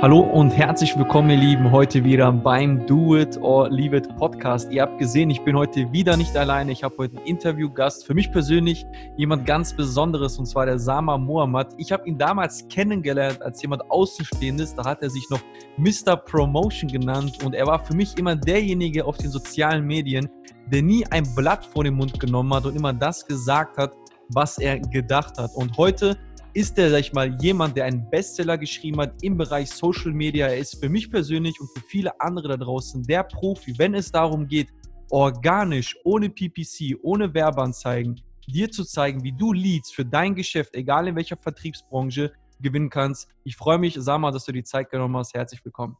Hallo und herzlich willkommen, ihr Lieben, heute wieder beim Do It or Leave It Podcast. Ihr habt gesehen, ich bin heute wieder nicht alleine. Ich habe heute einen Interviewgast. Für mich persönlich jemand ganz Besonderes und zwar der Sama Mohammad. Ich habe ihn damals kennengelernt als jemand Außenstehendes. Da hat er sich noch Mr. Promotion genannt und er war für mich immer derjenige auf den sozialen Medien, der nie ein Blatt vor den Mund genommen hat und immer das gesagt hat, was er gedacht hat. Und heute ist er, sag ich mal, jemand, der einen Bestseller geschrieben hat im Bereich Social Media. Er ist für mich persönlich und für viele andere da draußen der Profi, wenn es darum geht, organisch, ohne PPC, ohne Werbeanzeigen, dir zu zeigen, wie du Leads für dein Geschäft, egal in welcher Vertriebsbranche, gewinnen kannst. Ich freue mich, sag mal, dass du die Zeit genommen hast. Herzlich willkommen.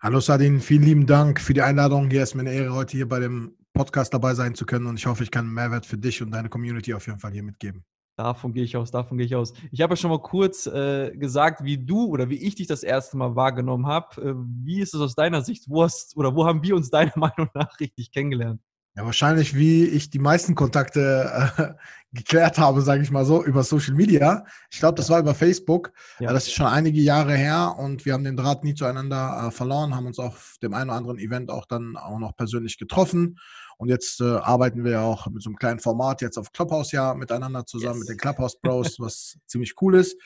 Hallo Sadin, vielen lieben Dank für die Einladung. Hier ist mir eine Ehre, heute hier bei dem Podcast dabei sein zu können und ich hoffe, ich kann Mehrwert für dich und deine Community auf jeden Fall hier mitgeben. Davon gehe ich aus, davon gehe ich aus. Ich habe ja schon mal kurz äh, gesagt, wie du oder wie ich dich das erste Mal wahrgenommen habe. Äh, wie ist es aus deiner Sicht? Wo hast oder wo haben wir uns deiner Meinung nach richtig kennengelernt? Ja, wahrscheinlich, wie ich die meisten Kontakte äh, geklärt habe, sage ich mal so, über Social Media. Ich glaube, das war über Facebook. Ja. Das ist schon einige Jahre her und wir haben den Draht nie zueinander äh, verloren, haben uns auf dem einen oder anderen Event auch dann auch noch persönlich getroffen. Und jetzt äh, arbeiten wir auch mit so einem kleinen Format jetzt auf Clubhouse ja miteinander zusammen yes. mit den Clubhouse Bros, was ziemlich cool ist.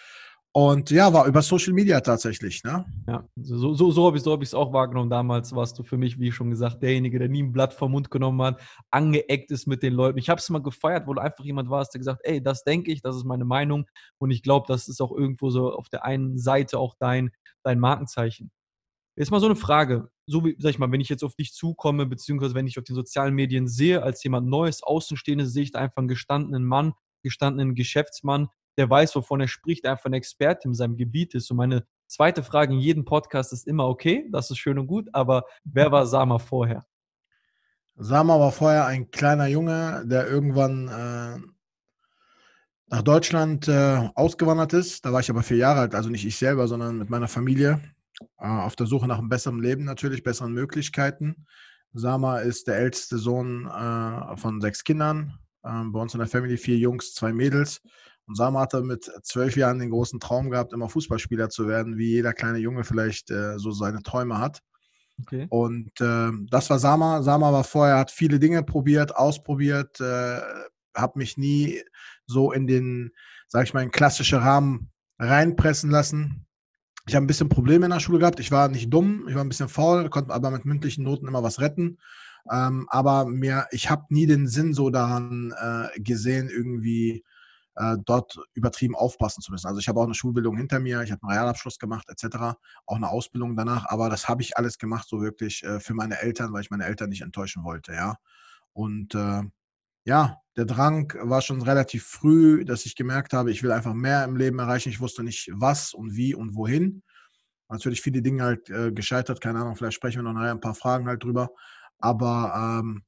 Und ja, war über Social Media tatsächlich. Ne? Ja, so, so, so habe ich es so hab auch wahrgenommen. Damals warst du für mich, wie schon gesagt, derjenige, der nie ein Blatt vom Mund genommen hat, angeeckt ist mit den Leuten. Ich habe es mal gefeiert, wo du einfach jemand warst, der gesagt ey, das denke ich, das ist meine Meinung. Und ich glaube, das ist auch irgendwo so auf der einen Seite auch dein, dein Markenzeichen. Jetzt mal so eine Frage. So wie, sag ich mal, wenn ich jetzt auf dich zukomme, beziehungsweise wenn ich auf den sozialen Medien sehe, als jemand Neues, Außenstehendes, sehe ich da einfach einen gestandenen Mann, gestandenen Geschäftsmann, der weiß, wovon er spricht, einfach ein Experte in seinem Gebiet ist. Und meine zweite Frage in jedem Podcast ist immer, okay, das ist schön und gut, aber wer war Sama vorher? Sama war vorher ein kleiner Junge, der irgendwann äh, nach Deutschland äh, ausgewandert ist. Da war ich aber vier Jahre alt, also nicht ich selber, sondern mit meiner Familie. Äh, auf der Suche nach einem besseren Leben natürlich, besseren Möglichkeiten. Sama ist der älteste Sohn äh, von sechs Kindern. Äh, bei uns in der Family vier Jungs, zwei Mädels. Und Sama hatte mit zwölf Jahren den großen Traum gehabt, immer Fußballspieler zu werden, wie jeder kleine Junge vielleicht äh, so seine Träume hat. Okay. Und äh, das war Sama. Sama war vorher, hat viele Dinge probiert, ausprobiert, äh, habe mich nie so in den, sag ich mal, in klassische Rahmen reinpressen lassen. Ich habe ein bisschen Probleme in der Schule gehabt. Ich war nicht dumm, ich war ein bisschen faul, konnte aber mit mündlichen Noten immer was retten. Ähm, aber mir, ich habe nie den Sinn so daran äh, gesehen, irgendwie äh, dort übertrieben aufpassen zu müssen. Also ich habe auch eine Schulbildung hinter mir, ich habe einen Realabschluss gemacht etc., auch eine Ausbildung danach, aber das habe ich alles gemacht so wirklich äh, für meine Eltern, weil ich meine Eltern nicht enttäuschen wollte, ja. Und äh, ja, der Drang war schon relativ früh, dass ich gemerkt habe, ich will einfach mehr im Leben erreichen. Ich wusste nicht, was und wie und wohin. Natürlich viele Dinge halt äh, gescheitert, keine Ahnung, vielleicht sprechen wir noch nachher ein paar Fragen halt drüber. Aber ähm,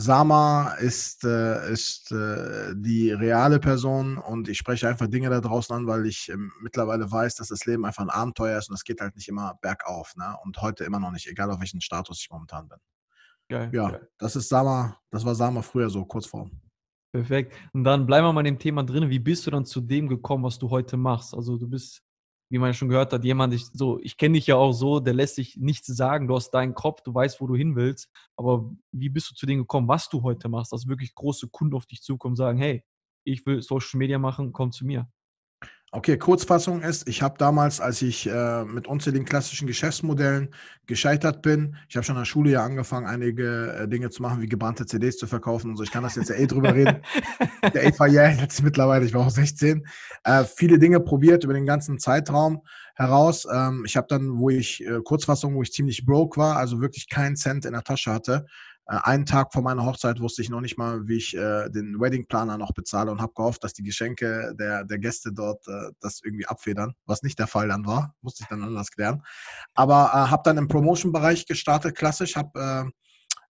Sama ist, äh, ist äh, die reale Person und ich spreche einfach Dinge da draußen an, weil ich ähm, mittlerweile weiß, dass das Leben einfach ein Abenteuer ist und es geht halt nicht immer bergauf. Ne? Und heute immer noch nicht, egal auf welchen Status ich momentan bin. Geil, ja, geil. das ist Sama, das war Sama früher so, kurz vor. Perfekt. Und dann bleiben wir mal in dem Thema drin. Wie bist du dann zu dem gekommen, was du heute machst? Also du bist, wie man schon gehört hat, jemand, ich, so, ich kenne dich ja auch so, der lässt sich nichts sagen. Du hast deinen Kopf, du weißt, wo du hin willst. Aber wie bist du zu dem gekommen, was du heute machst? Dass wirklich große Kunden auf dich zukommen und sagen, hey, ich will Social Media machen, komm zu mir. Okay, Kurzfassung ist, ich habe damals, als ich äh, mit unzähligen klassischen Geschäftsmodellen gescheitert bin, ich habe schon in der Schule ja angefangen, einige äh, Dinge zu machen, wie gebrannte CDs zu verkaufen und so. Ich kann das jetzt ja eh drüber reden. Der Eva ja jetzt mittlerweile, ich war auch 16. Äh, viele Dinge probiert über den ganzen Zeitraum heraus. Ähm, ich habe dann, wo ich, äh, Kurzfassung, wo ich ziemlich broke war, also wirklich keinen Cent in der Tasche hatte, einen Tag vor meiner Hochzeit wusste ich noch nicht mal, wie ich äh, den Weddingplaner noch bezahle und habe gehofft, dass die Geschenke der, der Gäste dort äh, das irgendwie abfedern, was nicht der Fall dann war. Musste ich dann anders klären. Aber äh, habe dann im Promotion-Bereich gestartet, klassisch. Habe äh,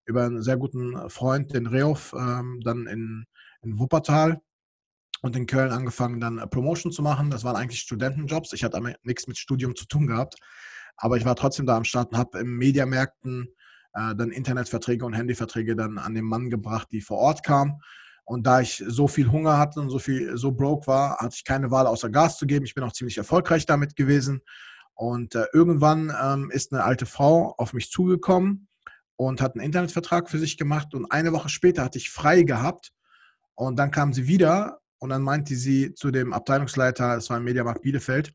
über einen sehr guten Freund, den Rehof, ähm, dann in, in Wuppertal und in Köln angefangen, dann Promotion zu machen. Das waren eigentlich Studentenjobs. Ich hatte nichts mit Studium zu tun gehabt. Aber ich war trotzdem da am Start und habe im Mediamärkten äh, dann Internetverträge und Handyverträge dann an den Mann gebracht, die vor Ort kamen. Und da ich so viel Hunger hatte und so viel so broke war, hatte ich keine Wahl, außer Gas zu geben. Ich bin auch ziemlich erfolgreich damit gewesen. Und äh, irgendwann ähm, ist eine alte Frau auf mich zugekommen und hat einen Internetvertrag für sich gemacht. Und eine Woche später hatte ich frei gehabt. Und dann kam sie wieder und dann meinte sie zu dem Abteilungsleiter, es war im Mediamarkt Bielefeld,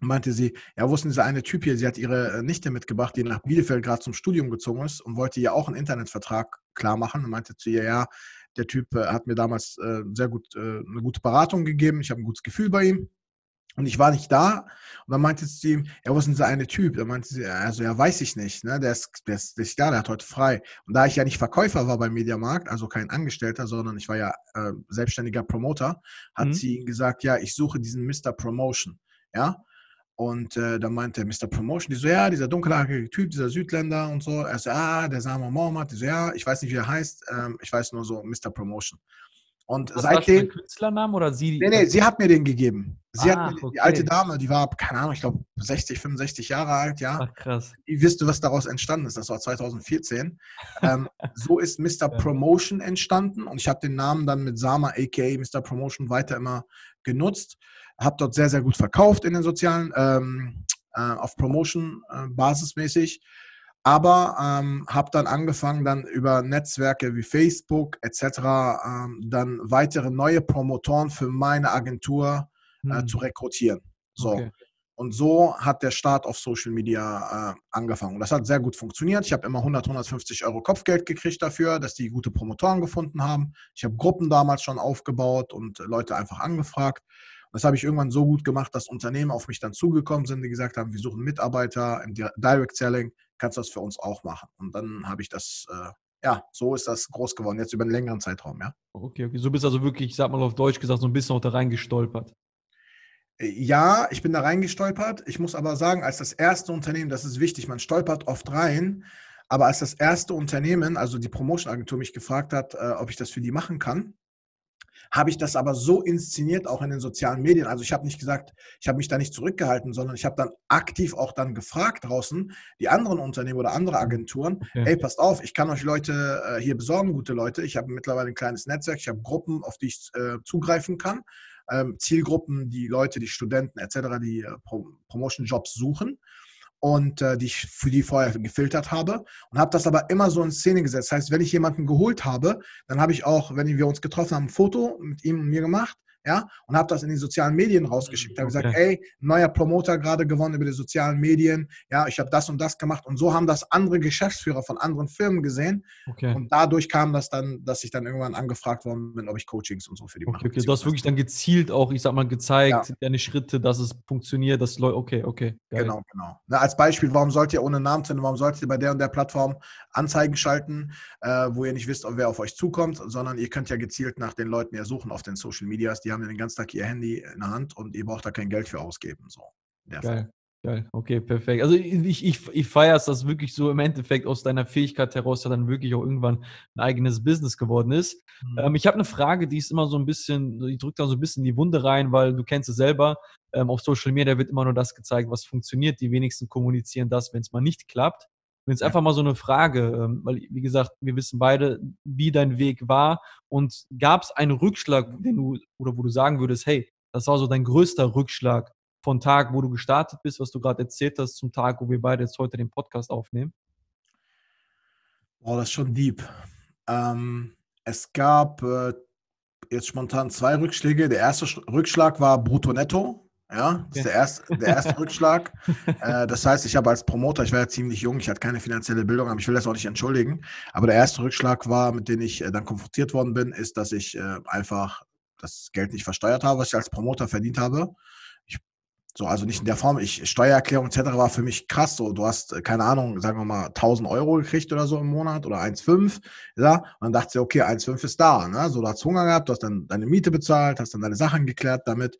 meinte sie, ja, wo ist denn dieser eine Typ hier? Sie hat ihre äh, Nichte mitgebracht, die nach Bielefeld gerade zum Studium gezogen ist und wollte ihr auch einen Internetvertrag klar machen und meinte zu ihr, ja, der Typ äh, hat mir damals äh, sehr gut äh, eine gute Beratung gegeben, ich habe ein gutes Gefühl bei ihm. Und ich war nicht da. Und dann meinte sie ihm, ja, wo ist denn dieser eine Typ? Dann meinte sie, also ja, weiß ich nicht. Ne? Der, ist, der, ist, ist da, der hat heute frei. Und da ich ja nicht Verkäufer war beim Mediamarkt, also kein Angestellter, sondern ich war ja äh, selbstständiger Promoter, hat mhm. sie ihm gesagt, ja, ich suche diesen Mr. Promotion. Ja, und äh, dann meinte Mr. Promotion, die so, ja, dieser dunkelhaarige Typ, dieser Südländer und so. Er so, ah, der Sama Mohammed. Die so, ja, ich weiß nicht, wie er heißt. Ähm, ich weiß nur so Mr. Promotion. Und Was seitdem. War Künstlernamen oder sie? Nee, nee, sie hat mir den gegeben. Sie ah, hat mir, okay. die alte Dame, die war, keine Ahnung, ich glaube 60, 65 Jahre alt, ja. Ach, krass. Wie wisst du, was daraus entstanden ist? Das war 2014. ähm, so ist Mr. Promotion entstanden und ich habe den Namen dann mit Sama, aka Mr. Promotion, weiter immer genutzt habe dort sehr, sehr gut verkauft in den sozialen, ähm, äh, auf Promotion äh, basismäßig, aber ähm, habe dann angefangen, dann über Netzwerke wie Facebook etc. Ähm, dann weitere neue Promotoren für meine Agentur äh, hm. zu rekrutieren. So. Okay. Und so hat der Start auf Social Media äh, angefangen. Das hat sehr gut funktioniert. Ich habe immer 100, 150 Euro Kopfgeld gekriegt dafür, dass die gute Promotoren gefunden haben. Ich habe Gruppen damals schon aufgebaut und Leute einfach angefragt. Das habe ich irgendwann so gut gemacht, dass Unternehmen auf mich dann zugekommen sind, die gesagt haben, wir suchen Mitarbeiter im Direct Selling, kannst du das für uns auch machen? Und dann habe ich das, äh, ja, so ist das groß geworden, jetzt über einen längeren Zeitraum, ja. Okay, okay. So bist also wirklich, ich sag mal auf Deutsch gesagt, so ein bisschen auch da reingestolpert. Äh, ja, ich bin da reingestolpert. Ich muss aber sagen, als das erste Unternehmen, das ist wichtig, man stolpert oft rein, aber als das erste Unternehmen, also die Promotion-Agentur, mich gefragt hat, äh, ob ich das für die machen kann, habe ich das aber so inszeniert, auch in den sozialen Medien. Also ich habe nicht gesagt, ich habe mich da nicht zurückgehalten, sondern ich habe dann aktiv auch dann gefragt draußen, die anderen Unternehmen oder andere Agenturen, okay. hey, passt auf, ich kann euch Leute äh, hier besorgen, gute Leute. Ich habe mittlerweile ein kleines Netzwerk, ich habe Gruppen, auf die ich äh, zugreifen kann. Ähm, Zielgruppen, die Leute, die Studenten etc., die äh, Promotion-Jobs suchen und äh, die ich für die vorher gefiltert habe und habe das aber immer so in Szene gesetzt. Das heißt, wenn ich jemanden geholt habe, dann habe ich auch, wenn wir uns getroffen haben, ein Foto mit ihm und mir gemacht ja, und habe das in die sozialen Medien rausgeschickt. Habe okay. gesagt, ey, neuer Promoter gerade gewonnen über die sozialen Medien, ja, ich habe das und das gemacht und so haben das andere Geschäftsführer von anderen Firmen gesehen okay. und dadurch kam das dann, dass ich dann irgendwann angefragt worden bin, ob ich Coachings und so für die okay, mache. Okay, du hast wirklich dann gezielt auch, ich sag mal, gezeigt, ja. deine Schritte, dass es funktioniert, dass Leute, okay, okay. Geil. Genau, genau. Na, als Beispiel, warum sollt ihr ohne Namen zu warum sollt ihr bei der und der Plattform Anzeigen schalten, äh, wo ihr nicht wisst, wer auf euch zukommt, sondern ihr könnt ja gezielt nach den Leuten ja suchen auf den Social Medias, die haben haben den ganzen Tag ihr Handy in der Hand und ihr braucht da kein Geld für ausgeben. So, Geil. Fall. Geil, okay, perfekt. Also ich, ich, ich feiere es, dass wirklich so im Endeffekt aus deiner Fähigkeit heraus ja dann wirklich auch irgendwann ein eigenes Business geworden ist. Mhm. Ähm, ich habe eine Frage, die ist immer so ein bisschen, die drückt da so ein bisschen in die Wunde rein, weil du kennst es selber, ähm, auf Social Media wird immer nur das gezeigt, was funktioniert. Die wenigsten kommunizieren das, wenn es mal nicht klappt. Und jetzt einfach mal so eine Frage, ähm, weil, wie gesagt, wir wissen beide, wie dein Weg war. Und gab es einen Rückschlag, den du, oder wo du sagen würdest, hey, das war so dein größter Rückschlag von Tag, wo du gestartet bist, was du gerade erzählt hast, zum Tag, wo wir beide jetzt heute den Podcast aufnehmen? Boah, das ist schon deep. Ähm, es gab äh, jetzt spontan zwei Rückschläge. Der erste Rückschlag war Brutto-Netto. Ja, das ist der erste, der erste Rückschlag. Äh, das heißt, ich habe als Promoter, ich war ja ziemlich jung, ich hatte keine finanzielle Bildung, aber ich will das auch nicht entschuldigen. Aber der erste Rückschlag war, mit dem ich äh, dann konfrontiert worden bin, ist, dass ich äh, einfach das Geld nicht versteuert habe, was ich als Promoter verdient habe. Ich, so, also nicht in der Form, ich, Steuererklärung etc. war für mich krass. So, du hast, äh, keine Ahnung, sagen wir mal 1000 Euro gekriegt oder so im Monat oder 1,5. Ja, und dann dachte ich, okay, 1,5 ist da. Ne? So, du hast Hunger gehabt, du hast dann deine Miete bezahlt, hast dann deine Sachen geklärt damit.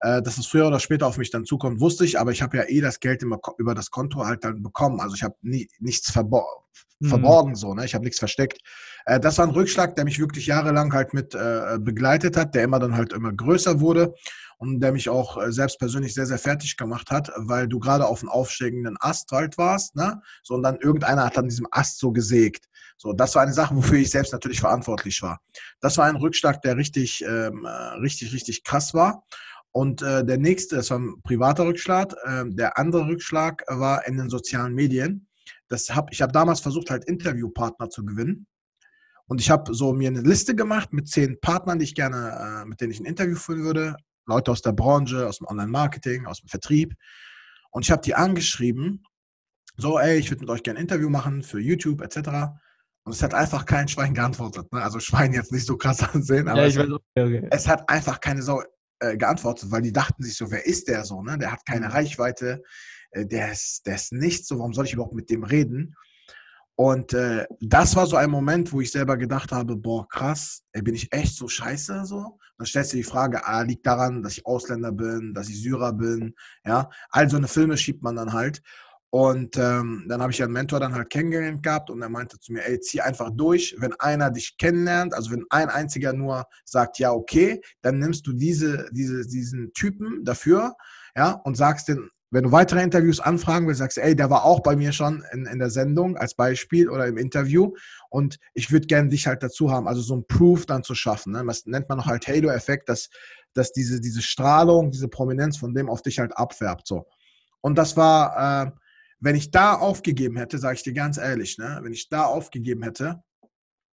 Äh, dass es früher oder später auf mich dann zukommt, wusste ich, aber ich habe ja eh das Geld immer über das Konto halt dann bekommen. Also ich habe nie, nichts verbor mhm. verborgen, so, ne? Ich habe nichts versteckt. Äh, das war ein Rückschlag, der mich wirklich jahrelang halt mit äh, begleitet hat, der immer dann halt immer größer wurde und der mich auch äh, selbst persönlich sehr, sehr fertig gemacht hat, weil du gerade auf einem aufsteigenden Ast halt warst, ne? So, und dann irgendeiner hat an diesem Ast so gesägt. So, das war eine Sache, wofür ich selbst natürlich verantwortlich war. Das war ein Rückschlag, der richtig, ähm, äh, richtig, richtig krass war. Und äh, der nächste, das war ein privater Rückschlag. Äh, der andere Rückschlag war in den sozialen Medien. Das hab, ich habe damals versucht, halt Interviewpartner zu gewinnen. Und ich habe so mir eine Liste gemacht mit zehn Partnern, die ich gerne, äh, mit denen ich ein Interview führen würde. Leute aus der Branche, aus dem Online-Marketing, aus dem Vertrieb. Und ich habe die angeschrieben, so, ey, ich würde mit euch gerne ein Interview machen für YouTube etc. Und es hat einfach kein Schwein geantwortet. Ne? Also Schwein jetzt nicht so krass ansehen, aber ja, es, okay, okay. es, hat einfach keine Sau äh, geantwortet, weil die dachten sich so, wer ist der so? Ne? Der hat keine mhm. Reichweite, äh, der, ist, der ist nichts, so, warum soll ich überhaupt mit dem reden? Und äh, das war so ein Moment, wo ich selber gedacht habe, boah, krass, ey, bin ich echt so scheiße so? Dann stellst du die Frage, ah, liegt daran, dass ich Ausländer bin, dass ich Syrer bin, ja? All so eine Filme schiebt man dann halt. Und ähm, dann habe ich einen Mentor dann halt kennengelernt gehabt und er meinte zu mir, ey, zieh einfach durch. Wenn einer dich kennenlernt, also wenn ein einziger nur sagt, ja, okay, dann nimmst du diese, diese, diesen Typen dafür, ja, und sagst den, wenn du weitere Interviews anfragen willst, sagst du, ey, der war auch bei mir schon in, in der Sendung als Beispiel oder im Interview und ich würde gerne dich halt dazu haben, also so ein Proof dann zu schaffen. Ne? Das nennt man noch halt Halo-Effekt, dass, dass diese, diese Strahlung, diese Prominenz von dem auf dich halt abfärbt. So. Und das war, äh, wenn ich da aufgegeben hätte, sage ich dir ganz ehrlich, ne, wenn ich da aufgegeben hätte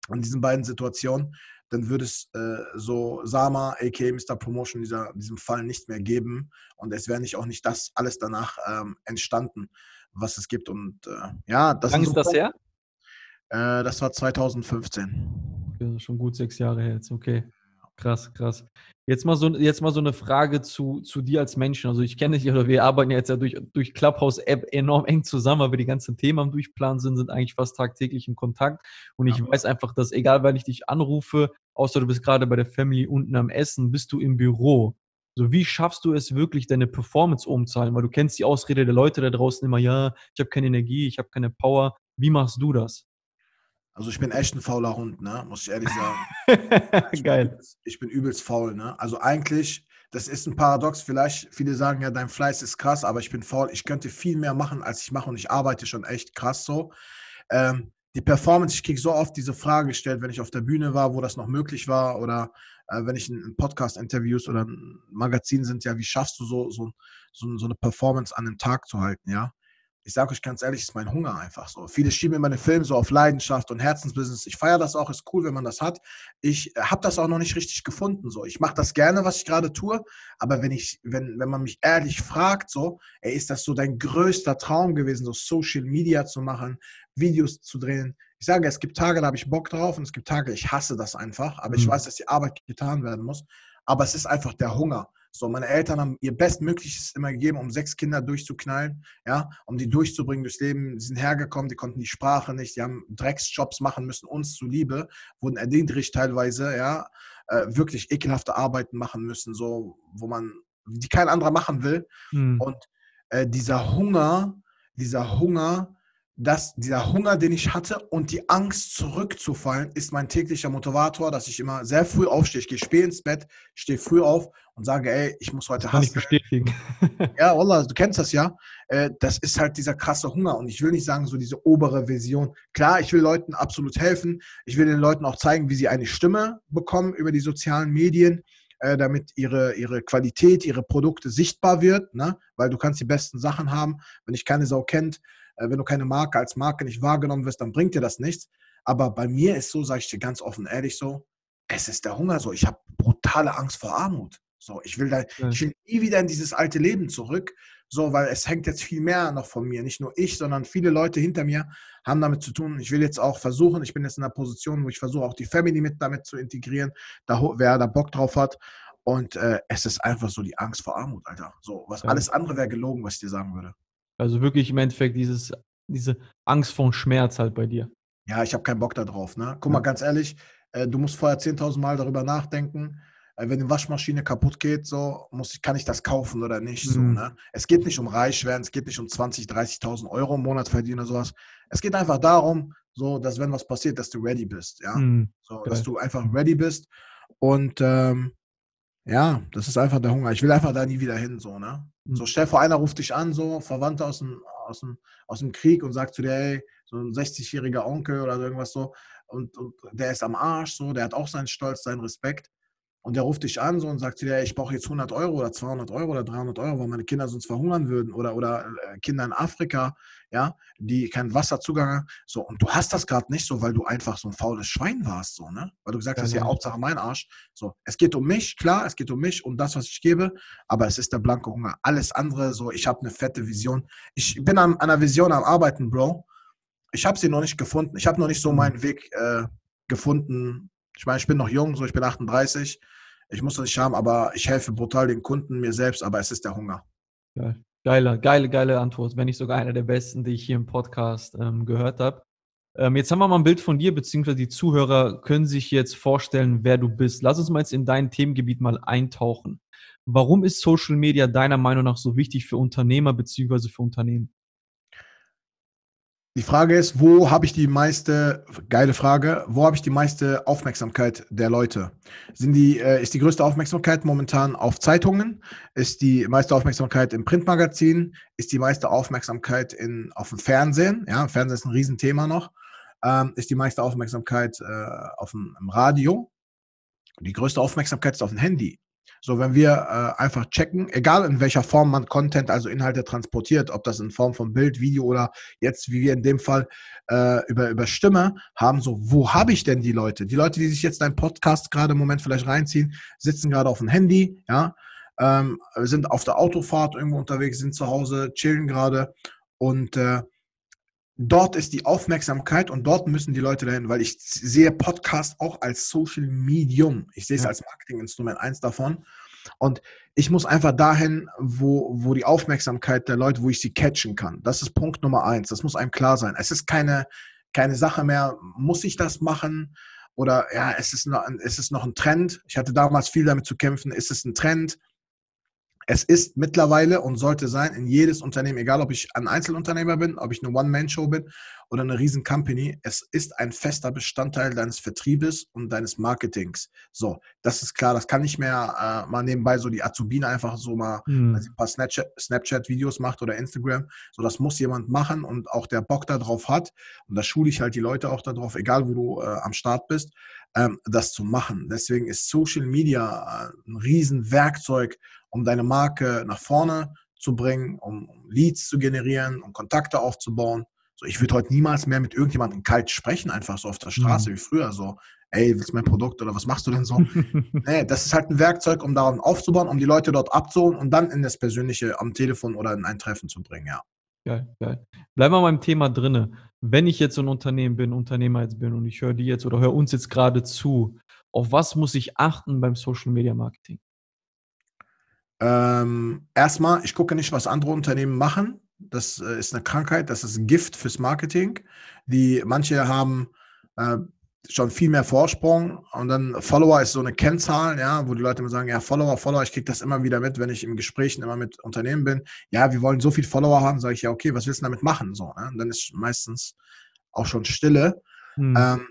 an diesen beiden Situationen, dann würde es äh, so Sama, a.k.a. Mr. Promotion, dieser, diesem Fall nicht mehr geben. Und es wäre nicht auch nicht das alles danach ähm, entstanden, was es gibt. Und äh, ja, das Wann ist das her? Äh, das war 2015. Okay, schon gut sechs Jahre her jetzt, okay. Krass, krass. Jetzt mal so, jetzt mal so eine Frage zu, zu dir als Menschen. Also ich kenne dich, oder wir arbeiten ja jetzt ja durch, durch Clubhouse-App enorm eng zusammen, weil wir die ganzen Themen am Durchplanen sind, sind eigentlich fast tagtäglich in Kontakt. Und ich ja. weiß einfach, dass egal, weil ich dich anrufe, außer du bist gerade bei der Family unten am Essen, bist du im Büro. So, wie schaffst du es wirklich, deine Performance umzahlen? Weil du kennst die Ausrede der Leute da draußen immer, ja, ich habe keine Energie, ich habe keine Power. Wie machst du das? Also ich bin echt ein fauler Hund, ne? muss ich ehrlich sagen. ich Geil. Bin, ich bin übelst faul. Ne? Also eigentlich, das ist ein Paradox. Vielleicht, viele sagen ja, dein Fleiß ist krass, aber ich bin faul. Ich könnte viel mehr machen, als ich mache und ich arbeite schon echt krass so. Ähm, die Performance, ich kriege so oft diese Frage gestellt, wenn ich auf der Bühne war, wo das noch möglich war oder äh, wenn ich in, in Podcast-Interviews oder ein Magazin sind, ja, wie schaffst du so, so, so, so eine Performance an den Tag zu halten, ja? Ich sage euch ganz ehrlich, ist mein Hunger einfach so. Viele schieben immer den Film so auf Leidenschaft und Herzensbusiness. Ich feiere das auch, ist cool, wenn man das hat. Ich äh, habe das auch noch nicht richtig gefunden. So. Ich mache das gerne, was ich gerade tue, aber wenn, ich, wenn, wenn man mich ehrlich fragt, so, ey, ist das so dein größter Traum gewesen, so Social Media zu machen, Videos zu drehen? Ich sage, es gibt Tage, da habe ich Bock drauf und es gibt Tage, ich hasse das einfach, aber mhm. ich weiß, dass die Arbeit getan werden muss. Aber es ist einfach der Hunger. So, meine Eltern haben ihr Bestmögliches immer gegeben, um sechs Kinder durchzuknallen, ja, um die durchzubringen durchs Leben. Sie sind hergekommen, die konnten die Sprache nicht, die haben Drecksjobs machen müssen, uns zuliebe, wurden erniedrigt teilweise, ja, äh, wirklich ekelhafte Arbeiten machen müssen, so, wo man, die kein anderer machen will. Hm. Und äh, dieser Hunger, dieser Hunger, dass dieser Hunger, den ich hatte und die Angst zurückzufallen, ist mein täglicher Motivator, dass ich immer sehr früh aufstehe. Ich gehe spät ins Bett, stehe früh auf und sage, ey, ich muss heute Kann ich bestätigen. ja, Wallah, du kennst das ja. Äh, das ist halt dieser krasse Hunger und ich will nicht sagen, so diese obere Vision. Klar, ich will Leuten absolut helfen. Ich will den Leuten auch zeigen, wie sie eine Stimme bekommen über die sozialen Medien äh, damit ihre, ihre Qualität, ihre Produkte sichtbar wird, ne? weil du kannst die besten Sachen haben. Wenn ich keine Sau kennt, wenn du keine Marke als Marke nicht wahrgenommen wirst, dann bringt dir das nichts. Aber bei mir ist so, sage ich dir ganz offen ehrlich so, es ist der Hunger so. Ich habe brutale Angst vor Armut. So, ich will da, ich will nie wieder in dieses alte Leben zurück. So, weil es hängt jetzt viel mehr noch von mir. Nicht nur ich, sondern viele Leute hinter mir haben damit zu tun. Ich will jetzt auch versuchen, ich bin jetzt in einer Position, wo ich versuche, auch die Family mit damit zu integrieren, da, wer da Bock drauf hat. Und äh, es ist einfach so die Angst vor Armut, Alter. So, was ja. alles andere wäre gelogen, was ich dir sagen würde. Also wirklich im Endeffekt dieses, diese Angst vor Schmerz halt bei dir. Ja, ich habe keinen Bock darauf. Ne? Guck mal, ganz ehrlich, äh, du musst vorher 10.000 Mal darüber nachdenken, äh, wenn die Waschmaschine kaputt geht, so muss ich, kann ich das kaufen oder nicht. Mhm. So, ne? Es geht nicht um reich werden, es geht nicht um 20.000, 30.000 Euro im Monat verdienen oder sowas. Es geht einfach darum, so, dass wenn was passiert, dass du ready bist. Ja? Mhm. So, dass du einfach ready bist. Und ähm, ja, das ist einfach der Hunger. Ich will einfach da nie wieder hin, so, ne? So, hm. stell vor, einer ruft dich an, so, Verwandter aus dem, aus dem, aus dem Krieg und sagt zu dir, hey, so ein 60-jähriger Onkel oder irgendwas so, und, und der ist am Arsch, so, der hat auch seinen Stolz, seinen Respekt. Und der ruft dich an so und sagt dir, ich brauche jetzt 100 Euro oder 200 Euro oder 300 Euro, weil meine Kinder sonst verhungern würden oder, oder äh, Kinder in Afrika, ja, die keinen Wasserzugang haben. So, und du hast das gerade nicht so, weil du einfach so ein faules Schwein warst, so, ne? Weil du gesagt hast, ja, Hauptsache mein Arsch. So, es geht um mich, klar, es geht um mich und das, was ich gebe, aber es ist der blanke Hunger. Alles andere, so, ich habe eine fette Vision. Ich bin an, an einer Vision am Arbeiten, Bro. Ich habe sie noch nicht gefunden. Ich habe noch nicht so mhm. meinen Weg äh, gefunden. Ich meine, ich bin noch jung, so ich bin 38 ich muss das nicht haben, aber ich helfe brutal den Kunden, mir selbst, aber es ist der Hunger. Geil. Geile, geile, geile Antwort, wenn nicht sogar einer der besten, die ich hier im Podcast ähm, gehört habe. Ähm, jetzt haben wir mal ein Bild von dir, beziehungsweise die Zuhörer können sich jetzt vorstellen, wer du bist. Lass uns mal jetzt in dein Themengebiet mal eintauchen. Warum ist Social Media deiner Meinung nach so wichtig für Unternehmer beziehungsweise für Unternehmen? Die Frage ist, wo habe ich die meiste, geile Frage, wo habe ich die meiste Aufmerksamkeit der Leute? Sind die, äh, ist die größte Aufmerksamkeit momentan auf Zeitungen? Ist die meiste Aufmerksamkeit im Printmagazin? Ist die meiste Aufmerksamkeit in, auf dem Fernsehen? Ja, Fernsehen ist ein Riesenthema noch. Ähm, ist die meiste Aufmerksamkeit äh, auf dem Radio? Die größte Aufmerksamkeit ist auf dem Handy. So, wenn wir äh, einfach checken, egal in welcher Form man Content, also Inhalte transportiert, ob das in Form von Bild, Video oder jetzt, wie wir in dem Fall äh, über, über Stimme haben, so, wo habe ich denn die Leute? Die Leute, die sich jetzt deinen Podcast gerade im Moment vielleicht reinziehen, sitzen gerade auf dem Handy, ja, ähm, sind auf der Autofahrt irgendwo unterwegs, sind zu Hause, chillen gerade und äh, dort ist die Aufmerksamkeit und dort müssen die Leute dahin, weil ich sehe Podcast auch als Social Medium. Ich sehe es ja. als Marketinginstrument, eins davon. Und ich muss einfach dahin, wo, wo die Aufmerksamkeit der Leute, wo ich sie catchen kann. Das ist Punkt Nummer eins. Das muss einem klar sein. Es ist keine, keine Sache mehr, muss ich das machen? Oder ja, es ist, noch, es ist noch ein Trend. Ich hatte damals viel damit zu kämpfen. Ist es ein Trend? Es ist mittlerweile und sollte sein in jedes Unternehmen, egal ob ich ein Einzelunternehmer bin, ob ich eine One-Man-Show bin oder eine riesen Company, es ist ein fester Bestandteil deines Vertriebes und deines Marketings. So, das ist klar, das kann nicht mehr äh, mal nebenbei so die Azubine einfach so mal mhm. ein paar Snapchat-Videos macht oder Instagram. So, das muss jemand machen und auch der Bock darauf hat. Und da schule ich halt die Leute auch darauf, egal wo du äh, am Start bist, ähm, das zu machen. Deswegen ist Social Media äh, ein Riesenwerkzeug, um deine Marke nach vorne zu bringen, um Leads zu generieren, um Kontakte aufzubauen. So, ich würde heute niemals mehr mit irgendjemandem kalt sprechen, einfach so auf der Straße mhm. wie früher. So, ey, willst du mein Produkt oder was machst du denn so? nee, das ist halt ein Werkzeug, um darauf aufzubauen, um die Leute dort abzuholen und dann in das Persönliche am Telefon oder in ein Treffen zu bringen, ja. Geil, geil. Bleiben wir beim Thema drinne. Wenn ich jetzt so ein Unternehmen bin, Unternehmer jetzt bin und ich höre die jetzt oder höre uns jetzt gerade zu, auf was muss ich achten beim Social Media Marketing? Ähm, erstmal, ich gucke nicht, was andere Unternehmen machen. Das äh, ist eine Krankheit, das ist ein Gift fürs Marketing. Die manche haben äh, schon viel mehr Vorsprung und dann Follower ist so eine Kennzahl, ja, wo die Leute immer sagen, ja, Follower, Follower, ich kriege das immer wieder mit, wenn ich im Gesprächen immer mit Unternehmen bin. Ja, wir wollen so viel Follower haben, sage ich ja, okay, was willst du damit machen? So, ne? Und dann ist meistens auch schon Stille. Hm. Ähm,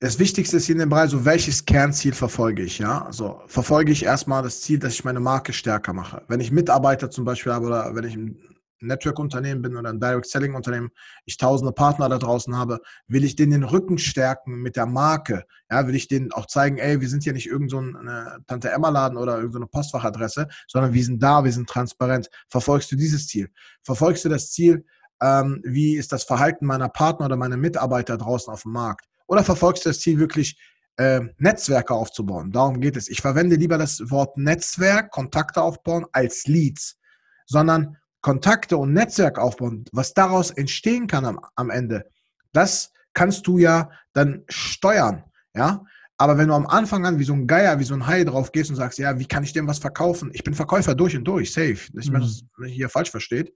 das Wichtigste ist hier in dem Bereich, so welches Kernziel verfolge ich, ja? Also verfolge ich erstmal das Ziel, dass ich meine Marke stärker mache. Wenn ich Mitarbeiter zum Beispiel habe oder wenn ich ein Network-Unternehmen bin oder ein Direct-Selling-Unternehmen, ich tausende Partner da draußen habe, will ich denen den Rücken stärken mit der Marke. Ja, will ich denen auch zeigen, ey, wir sind hier nicht irgendeine so Tante-Emma-Laden oder irgendeine so Postfachadresse, sondern wir sind da, wir sind transparent. Verfolgst du dieses Ziel? Verfolgst du das Ziel, ähm, wie ist das Verhalten meiner Partner oder meiner Mitarbeiter draußen auf dem Markt? Oder verfolgst du das Ziel wirklich, äh, Netzwerke aufzubauen? Darum geht es. Ich verwende lieber das Wort Netzwerk, Kontakte aufbauen, als Leads, sondern Kontakte und Netzwerk aufbauen, was daraus entstehen kann am, am Ende, das kannst du ja dann steuern, ja. Aber wenn du am Anfang an wie so ein Geier, wie so ein Hai drauf gehst und sagst, ja, wie kann ich dem was verkaufen? Ich bin Verkäufer durch und durch, safe. Ich meine, das hier falsch versteht.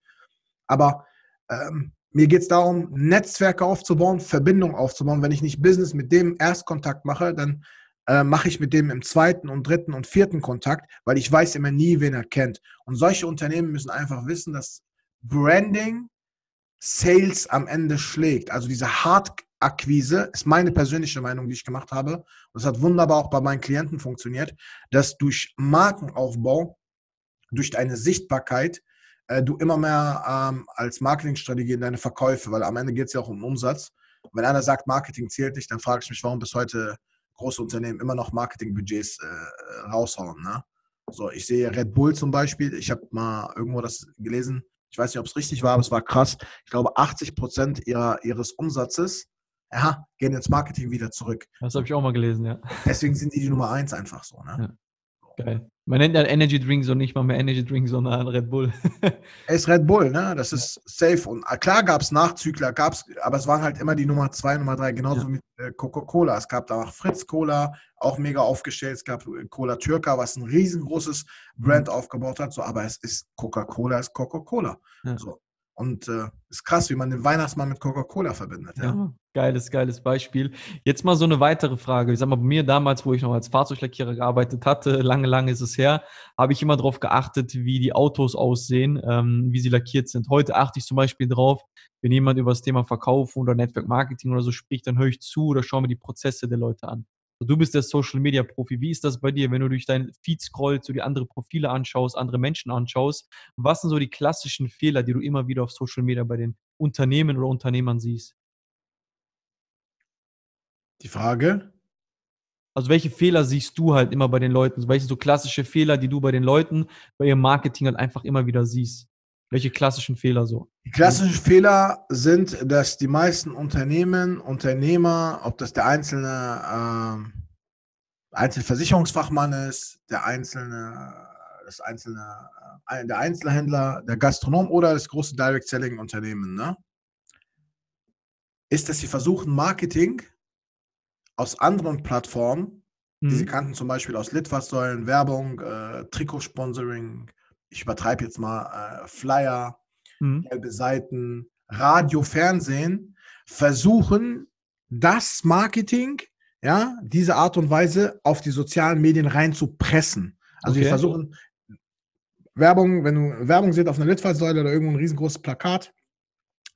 Aber ähm, mir geht es darum, Netzwerke aufzubauen, Verbindungen aufzubauen. Wenn ich nicht Business mit dem Erstkontakt mache, dann äh, mache ich mit dem im zweiten und dritten und vierten Kontakt, weil ich weiß immer nie, wen er kennt. Und solche Unternehmen müssen einfach wissen, dass Branding Sales am Ende schlägt. Also diese Hard-Akquise ist meine persönliche Meinung, die ich gemacht habe. Und das hat wunderbar auch bei meinen Klienten funktioniert, dass durch Markenaufbau, durch deine Sichtbarkeit, äh, du immer mehr ähm, als Marketingstrategie in deine Verkäufe, weil am Ende geht es ja auch um Umsatz. Und wenn einer sagt, Marketing zählt nicht, dann frage ich mich, warum bis heute große Unternehmen immer noch Marketingbudgets äh, raushauen. Ne? So, ich sehe Red Bull zum Beispiel. Ich habe mal irgendwo das gelesen. Ich weiß nicht, ob es richtig war, aber es war krass. Ich glaube, 80 Prozent ihrer, ihres Umsatzes ja, gehen ins Marketing wieder zurück. Das habe ich auch mal gelesen, ja. Deswegen sind die die Nummer eins einfach so. Ne? Ja. Geil. Man nennt ja Energy Drink so nicht mal mehr Energy Drink, sondern Red Bull. er ist Red Bull, ne? Das ist safe. Und äh, klar gab es Nachzügler, gab's, aber es waren halt immer die Nummer zwei, Nummer drei, genauso ja. mit äh, Coca-Cola. Es gab danach Fritz Cola, auch mega aufgestellt. Es gab äh, Cola Türka, was ein riesengroßes Brand aufgebaut hat. So, aber es ist Coca-Cola, ist Coca-Cola. Ja. So. Und äh, ist krass, wie man den Weihnachtsmann mit Coca-Cola verbindet. Ja. ja. geiles, geiles Beispiel. Jetzt mal so eine weitere Frage. Ich sag mal, bei mir damals, wo ich noch als Fahrzeuglackierer gearbeitet hatte, lange, lange ist es her, habe ich immer darauf geachtet, wie die Autos aussehen, ähm, wie sie lackiert sind. Heute achte ich zum Beispiel drauf, wenn jemand über das Thema Verkaufen oder Network Marketing oder so spricht, dann höre ich zu oder schaue mir die Prozesse der Leute an. Du bist der Social Media Profi. Wie ist das bei dir, wenn du durch dein Feed scrollst, du die andere Profile anschaust, andere Menschen anschaust? Was sind so die klassischen Fehler, die du immer wieder auf Social Media bei den Unternehmen oder Unternehmern siehst? Die Frage? Also welche Fehler siehst du halt immer bei den Leuten? Welche so klassische Fehler, die du bei den Leuten, bei ihrem Marketing halt einfach immer wieder siehst? Welche klassischen Fehler so? Die klassischen Fehler sind, dass die meisten Unternehmen, Unternehmer, ob das der einzelne äh, Einzelversicherungsfachmann ist, der einzelne, das einzelne, äh, der Einzelhändler, der Gastronom oder das große Direct Selling Unternehmen, ne? ist, dass sie versuchen, Marketing aus anderen Plattformen, mhm. die sie kannten, zum Beispiel aus Litfaßsäulen, Werbung, äh, Trikotsponsoring, ich übertreibe jetzt mal, äh, Flyer, mhm. gelbe Seiten, Radio, Fernsehen, versuchen, das Marketing, ja, diese Art und Weise auf die sozialen Medien reinzupressen. Also okay. wir versuchen, Werbung, wenn du Werbung seht auf einer Litfaßsäule oder irgendwo ein riesengroßes Plakat,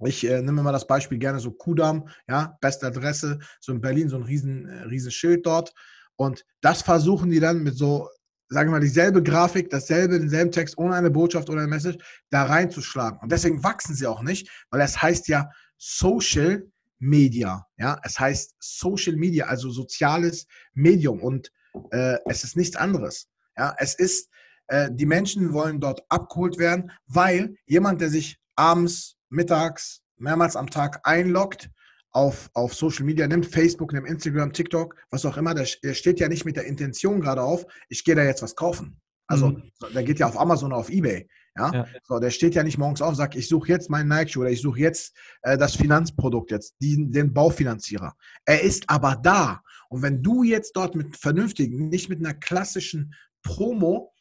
ich äh, nehme mal das Beispiel gerne so Kudam, ja, beste Adresse, so in Berlin, so ein riesen, äh, riesen Schild dort. Und das versuchen die dann mit so sagen wir mal, dieselbe Grafik, dasselbe, denselben Text ohne eine Botschaft oder eine Message da reinzuschlagen. Und deswegen wachsen sie auch nicht, weil es heißt ja Social Media. Ja, es heißt Social Media, also soziales Medium. Und äh, es ist nichts anderes. Ja, es ist, äh, die Menschen wollen dort abgeholt werden, weil jemand, der sich abends, mittags, mehrmals am Tag einloggt, auf, auf Social Media nimmt, Facebook, nimmt Instagram, TikTok, was auch immer, der, der steht ja nicht mit der Intention gerade auf, ich gehe da jetzt was kaufen. Also mhm. der geht ja auf Amazon oder auf Ebay. Ja? ja? So, der steht ja nicht morgens auf, sagt, ich suche jetzt meinen Nike-Schuh oder ich suche jetzt äh, das Finanzprodukt, jetzt die, den Baufinanzierer. Er ist aber da. Und wenn du jetzt dort mit vernünftigen, nicht mit einer klassischen Promo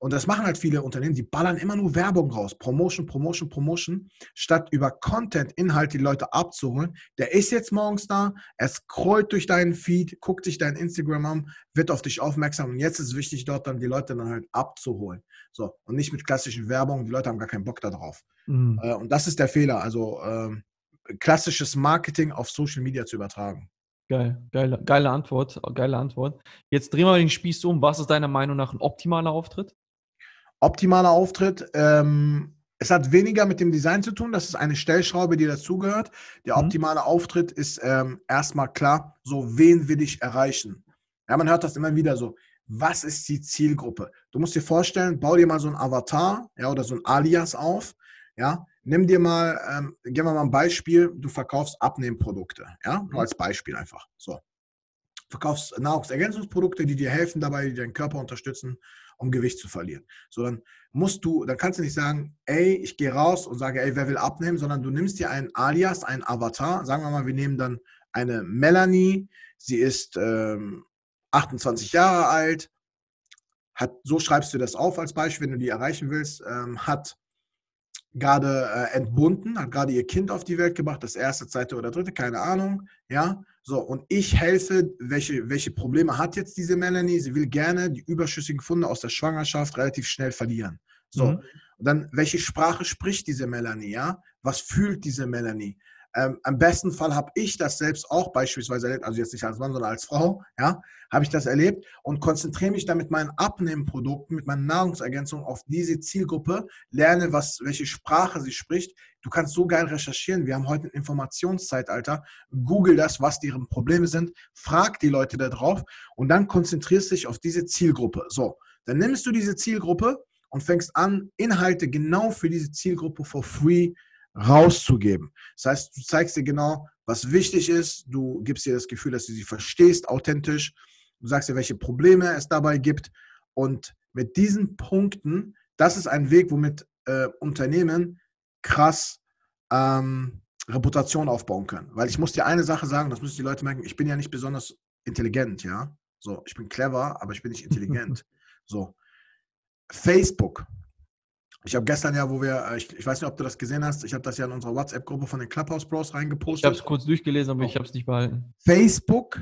und das machen halt viele Unternehmen, die ballern immer nur Werbung raus. Promotion, Promotion, Promotion, statt über Content, Inhalt die Leute abzuholen. Der ist jetzt morgens da, er scrollt durch deinen Feed, guckt sich dein Instagram an, wird auf dich aufmerksam und jetzt ist es wichtig, dort dann die Leute dann halt abzuholen. So, und nicht mit klassischen Werbung, die Leute haben gar keinen Bock darauf. Mhm. Äh, und das ist der Fehler, also ähm, klassisches Marketing auf Social Media zu übertragen. Geil, geile, geile Antwort, geile Antwort. Jetzt drehen wir den Spieß um. Was ist deiner Meinung nach ein optimaler Auftritt? Optimaler Auftritt. Ähm, es hat weniger mit dem Design zu tun, das ist eine Stellschraube, die dazugehört. Der mhm. optimale Auftritt ist ähm, erstmal klar, so wen will ich erreichen? Ja, man hört das immer wieder so. Was ist die Zielgruppe? Du musst dir vorstellen, bau dir mal so ein Avatar ja, oder so ein Alias auf. Ja, nimm dir mal, ähm, geben wir mal ein Beispiel, du verkaufst Abnehmprodukte, ja, nur mhm. als Beispiel einfach. So. Verkaufst Nahrungsergänzungsprodukte, die dir helfen dabei, die deinen Körper unterstützen um Gewicht zu verlieren. So, dann musst du, dann kannst du nicht sagen, ey, ich gehe raus und sage, ey, wer will abnehmen, sondern du nimmst dir einen Alias, einen Avatar. Sagen wir mal, wir nehmen dann eine Melanie, sie ist ähm, 28 Jahre alt, hat, so schreibst du das auf als Beispiel, wenn du die erreichen willst, ähm, hat gerade äh, entbunden, hat gerade ihr Kind auf die Welt gebracht, das erste, zweite oder dritte, keine Ahnung, ja, so, und ich helfe, welche, welche Probleme hat jetzt diese Melanie? Sie will gerne die überschüssigen Funde aus der Schwangerschaft relativ schnell verlieren. So, mhm. und dann, welche Sprache spricht diese Melanie, ja? Was fühlt diese Melanie? Ähm, Am besten Fall habe ich das selbst auch beispielsweise erlebt, also jetzt nicht als Mann, sondern als Frau, ja, habe ich das erlebt und konzentriere mich dann mit meinen Abnehmprodukten, mit meinen Nahrungsergänzungen auf diese Zielgruppe, lerne, was, welche Sprache sie spricht. Du kannst so geil recherchieren. Wir haben heute ein Informationszeitalter. Google das, was deren Probleme sind, frag die Leute da drauf und dann konzentrierst dich auf diese Zielgruppe. So, dann nimmst du diese Zielgruppe und fängst an, Inhalte genau für diese Zielgruppe for free rauszugeben. Das heißt, du zeigst dir genau, was wichtig ist, du gibst dir das Gefühl, dass du sie verstehst, authentisch, du sagst dir, welche Probleme es dabei gibt und mit diesen Punkten, das ist ein Weg, womit äh, Unternehmen krass ähm, Reputation aufbauen können. Weil ich muss dir eine Sache sagen, das müssen die Leute merken, ich bin ja nicht besonders intelligent, ja. So, ich bin clever, aber ich bin nicht intelligent. so. Facebook ich habe gestern ja, wo wir, äh, ich, ich, weiß nicht, ob du das gesehen hast, ich habe das ja in unserer WhatsApp-Gruppe von den Clubhouse Bros reingepostet. Ich habe es kurz durchgelesen, aber oh. ich habe es nicht behalten. Facebook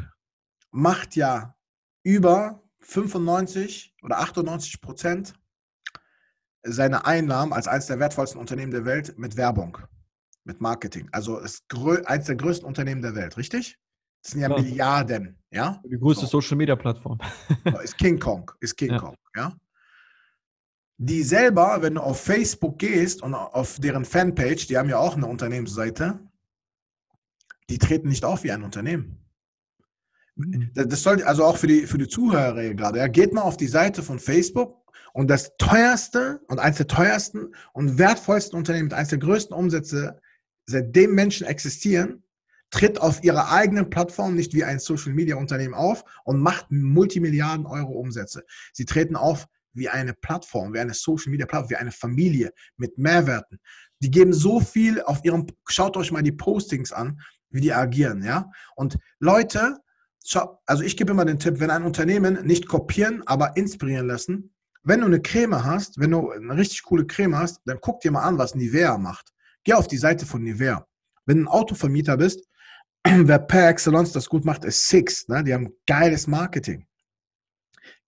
macht ja über 95 oder 98 Prozent seine Einnahmen als eines der wertvollsten Unternehmen der Welt mit Werbung, mit Marketing. Also ist eines der größten Unternehmen der Welt, richtig? Das sind ja, ja. Milliarden, ja? Die größte so. Social-Media-Plattform. Ist King Kong, ist King ja. Kong, ja? die selber, wenn du auf Facebook gehst und auf deren Fanpage, die haben ja auch eine Unternehmensseite, die treten nicht auf wie ein Unternehmen. Mhm. Das soll also auch für die, für die Zuhörer gerade. Ja, geht mal auf die Seite von Facebook und das teuerste und eines der teuersten und wertvollsten Unternehmen, eines der größten Umsätze, seitdem Menschen existieren, tritt auf ihrer eigenen Plattform nicht wie ein Social Media Unternehmen auf und macht Multimilliarden Euro Umsätze. Sie treten auf wie eine Plattform, wie eine Social Media Plattform, wie eine Familie mit Mehrwerten. Die geben so viel auf ihrem, schaut euch mal die Postings an, wie die agieren, ja. Und Leute, also ich gebe immer den Tipp, wenn ein Unternehmen nicht kopieren, aber inspirieren lassen, wenn du eine Creme hast, wenn du eine richtig coole Creme hast, dann guck dir mal an, was Nivea macht. Geh auf die Seite von Nivea. Wenn du ein Autovermieter bist, wer per excellence das gut macht, ist Six. Ne? Die haben geiles Marketing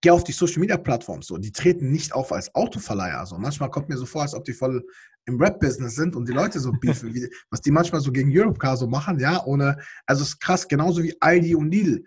geh auf die Social Media Plattformen, so, die treten nicht auf als Autoverleiher. So. Manchmal kommt mir so vor, als ob die voll im Rap-Business sind und die Leute so beefen, wie, was die manchmal so gegen Europcar so machen, ja, ohne, also es ist krass, genauso wie Aldi und Lidl.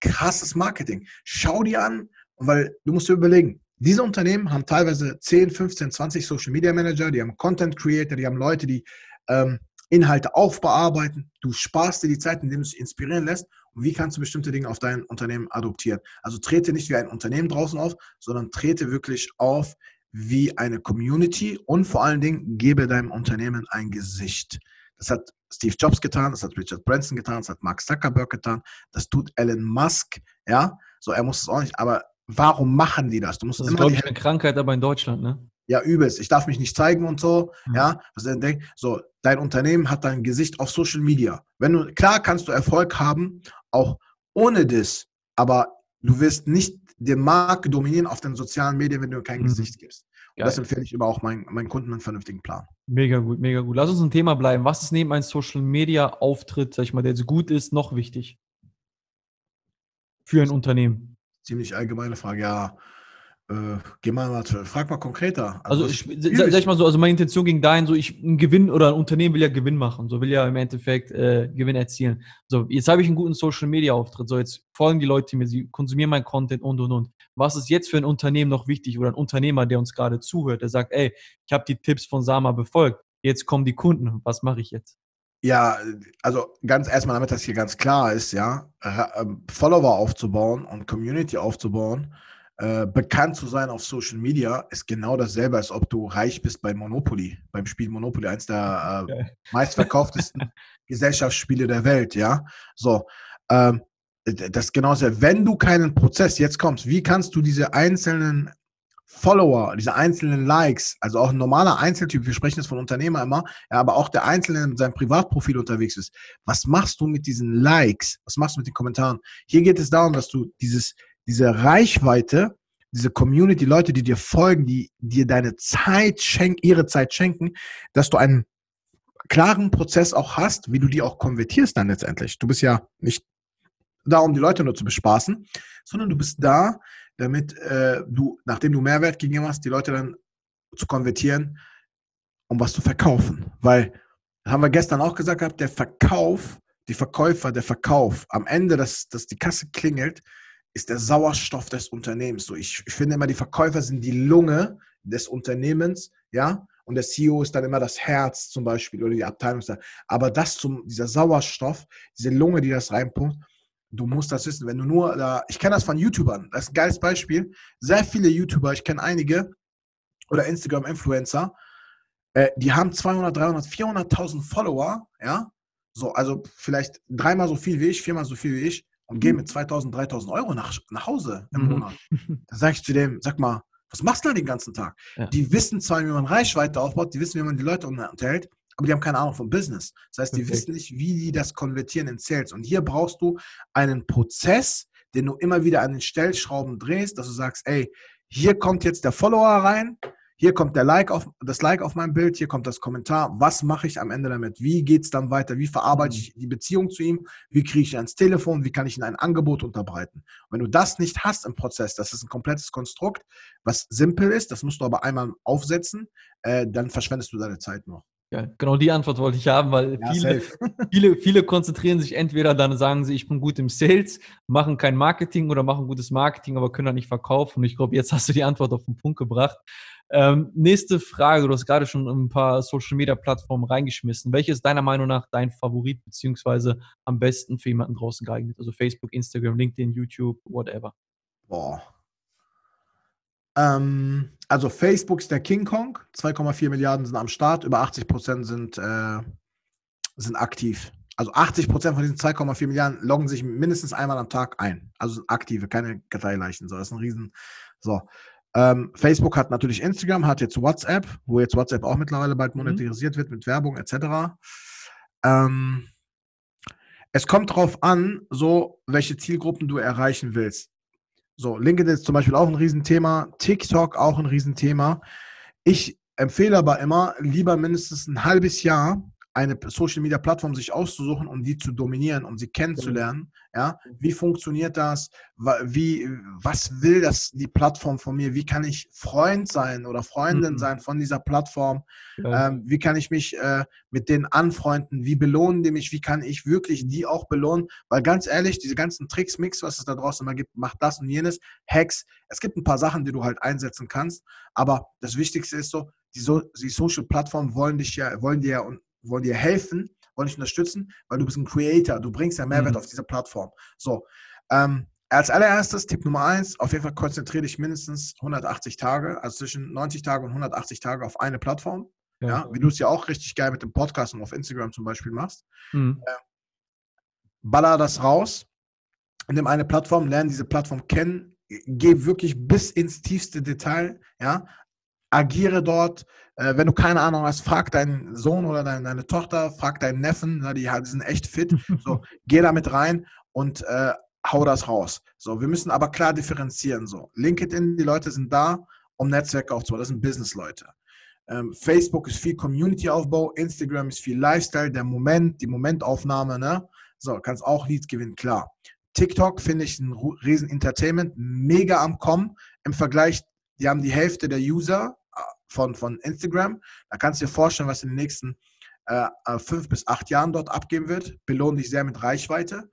Krasses Marketing. Schau dir an, weil du musst dir überlegen, diese Unternehmen haben teilweise 10, 15, 20 Social Media Manager, die haben Content Creator, die haben Leute, die ähm, Inhalte aufbearbeiten. Du sparst dir die Zeit, indem du dich inspirieren lässt. Und wie kannst du bestimmte Dinge auf dein Unternehmen adoptieren? Also trete nicht wie ein Unternehmen draußen auf, sondern trete wirklich auf wie eine Community und vor allen Dingen gebe deinem Unternehmen ein Gesicht. Das hat Steve Jobs getan, das hat Richard Branson getan, das hat Mark Zuckerberg getan, das tut Elon Musk, ja. So, er muss es auch nicht, aber warum machen die das? Du musst das ist, glaube ich, eine Krankheit, aber in Deutschland, ne? Ja, übelst. Ich darf mich nicht zeigen und so. Mhm. Ja, was er denkt. So, dein Unternehmen hat dein Gesicht auf Social Media. Wenn du, klar kannst du Erfolg haben, auch ohne das, aber du wirst nicht den Markt dominieren auf den sozialen Medien, wenn du kein mhm. Gesicht gibst. das empfehle ich immer auch meinen, meinen Kunden einen vernünftigen Plan. Mega gut, mega gut. Lass uns ein Thema bleiben. Was ist neben einem Social Media Auftritt, sag ich mal, der jetzt gut ist, noch wichtig? Für ein Unternehmen? Ziemlich allgemeine Frage, ja. Äh, geh mal, warte, frag mal konkreter. Also, also ich, sag, sag ich mal so, also meine Intention ging dahin, so ich ein Gewinn oder ein Unternehmen will ja Gewinn machen, so will ja im Endeffekt äh, Gewinn erzielen. So, jetzt habe ich einen guten Social Media Auftritt, so jetzt folgen die Leute mir, sie konsumieren meinen Content und und und. Was ist jetzt für ein Unternehmen noch wichtig oder ein Unternehmer, der uns gerade zuhört, der sagt, ey, ich habe die Tipps von Sama befolgt, jetzt kommen die Kunden, was mache ich jetzt? Ja, also ganz erstmal, damit das hier ganz klar ist, ja, ähm, Follower aufzubauen und Community aufzubauen, äh, bekannt zu sein auf Social Media ist genau dasselbe, als ob du reich bist bei Monopoly, beim Spiel Monopoly, eines der äh, meistverkauftesten Gesellschaftsspiele der Welt, ja. So, ähm, das ist genauso. Wenn du keinen Prozess jetzt kommst, wie kannst du diese einzelnen Follower, diese einzelnen Likes, also auch ein normaler Einzeltyp, wir sprechen jetzt von Unternehmer immer, ja, aber auch der Einzelne in seinem Privatprofil unterwegs ist. Was machst du mit diesen Likes? Was machst du mit den Kommentaren? Hier geht es darum, dass du dieses diese Reichweite, diese Community, Leute, die dir folgen, die dir deine Zeit schenken, ihre Zeit schenken, dass du einen klaren Prozess auch hast, wie du die auch konvertierst dann letztendlich. Du bist ja nicht da, um die Leute nur zu bespaßen, sondern du bist da, damit äh, du, nachdem du Mehrwert gegeben hast, die Leute dann zu konvertieren, um was zu verkaufen. Weil haben wir gestern auch gesagt gehabt, der Verkauf, die Verkäufer, der Verkauf, am Ende, dass, dass die Kasse klingelt, ist der Sauerstoff des Unternehmens. So, ich, ich finde immer, die Verkäufer sind die Lunge des Unternehmens, ja, und der CEO ist dann immer das Herz zum Beispiel oder die Abteilung. Aber das zum, dieser Sauerstoff, diese Lunge, die das reinpumpt, du musst das wissen. Wenn du nur da, ich kenne das von YouTubern, das ist ein geiles Beispiel. Sehr viele YouTuber, ich kenne einige oder Instagram-Influencer, äh, die haben 200, 300, 400.000 Follower, ja, so, also vielleicht dreimal so viel wie ich, viermal so viel wie ich und gehen mhm. mit 2000, 3000 Euro nach, nach Hause im mhm. Monat. Da sage ich zu dem, sag mal, was machst du da den ganzen Tag? Ja. Die wissen zwar, wie man Reichweite aufbaut, die wissen, wie man die Leute unterhält, aber die haben keine Ahnung vom Business. Das heißt, die Perfekt. wissen nicht, wie die das konvertieren in Sales. Und hier brauchst du einen Prozess, den du immer wieder an den Stellschrauben drehst, dass du sagst, ey, hier kommt jetzt der Follower rein, hier kommt der like auf, das Like auf mein Bild, hier kommt das Kommentar. Was mache ich am Ende damit? Wie geht es dann weiter? Wie verarbeite mhm. ich die Beziehung zu ihm? Wie kriege ich ihn ans Telefon? Wie kann ich ihm ein Angebot unterbreiten? Und wenn du das nicht hast im Prozess, das ist ein komplettes Konstrukt, was simpel ist, das musst du aber einmal aufsetzen, äh, dann verschwendest du deine Zeit noch. Ja, genau die Antwort wollte ich haben, weil ja, viele, viele, viele konzentrieren sich entweder dann sagen sie, ich bin gut im Sales, machen kein Marketing oder machen gutes Marketing, aber können dann nicht verkaufen. Und ich glaube, jetzt hast du die Antwort auf den Punkt gebracht. Ähm, nächste Frage, du hast gerade schon ein paar Social Media Plattformen reingeschmissen. Welche ist deiner Meinung nach dein Favorit, beziehungsweise am besten für jemanden draußen geeignet? Also Facebook, Instagram, LinkedIn, YouTube, whatever. Boah. Ähm, also Facebook ist der King Kong, 2,4 Milliarden sind am Start, über 80 Prozent sind, äh, sind aktiv. Also 80 Prozent von diesen 2,4 Milliarden loggen sich mindestens einmal am Tag ein. Also aktive, keine Karteileichen. So, das ist ein Riesen. So. Ähm, Facebook hat natürlich Instagram, hat jetzt WhatsApp, wo jetzt WhatsApp auch mittlerweile bald mhm. monetarisiert mhm. wird mit Werbung etc. Ähm, es kommt darauf an, so welche Zielgruppen du erreichen willst. So, LinkedIn ist zum Beispiel auch ein Riesenthema, TikTok auch ein Riesenthema. Ich empfehle aber immer, lieber mindestens ein halbes Jahr eine Social Media Plattform sich auszusuchen, um die zu dominieren, um sie kennenzulernen. Ja, wie funktioniert das? Wie, was will das die Plattform von mir? Wie kann ich Freund sein oder Freundin mhm. sein von dieser Plattform? Ja. Ähm, wie kann ich mich äh, mit denen anfreunden? Wie belohnen die mich? Wie kann ich wirklich die auch belohnen? Weil ganz ehrlich, diese ganzen Tricks, Mix, was es da draußen immer gibt, macht das und jenes, Hacks. Es gibt ein paar Sachen, die du halt einsetzen kannst, aber das Wichtigste ist so, die, so, die Social Plattformen wollen dich ja, wollen dir ja wollen dir helfen, wollen dich unterstützen, weil du bist ein Creator, du bringst ja Mehrwert mhm. auf diese Plattform. So, ähm, als allererstes, Tipp Nummer eins, auf jeden Fall konzentriere dich mindestens 180 Tage, also zwischen 90 Tage und 180 Tage auf eine Plattform. Ja, ja wie du es ja auch richtig geil mit dem Podcast und auf Instagram zum Beispiel machst. Mhm. Äh, baller das raus, nimm eine Plattform, lerne diese Plattform kennen, geh wirklich bis ins tiefste Detail, ja, agiere dort. Äh, wenn du keine Ahnung hast, frag deinen Sohn oder deine, deine Tochter, frag deinen Neffen, na, die, die, sind echt fit. So, geh damit rein und äh, hau das raus. So, wir müssen aber klar differenzieren. So, LinkedIn, die Leute sind da, um Netzwerke aufzubauen. Das sind Business-Leute. Ähm, Facebook ist viel Community-Aufbau, Instagram ist viel Lifestyle, der Moment, die Momentaufnahme, ne? So, kannst auch Leads gewinnen, klar. TikTok finde ich ein riesen Entertainment, mega am Kommen im Vergleich, die haben die Hälfte der User, von, von Instagram. Da kannst du dir vorstellen, was in den nächsten äh, äh, fünf bis acht Jahren dort abgeben wird. Belohnen dich sehr mit Reichweite.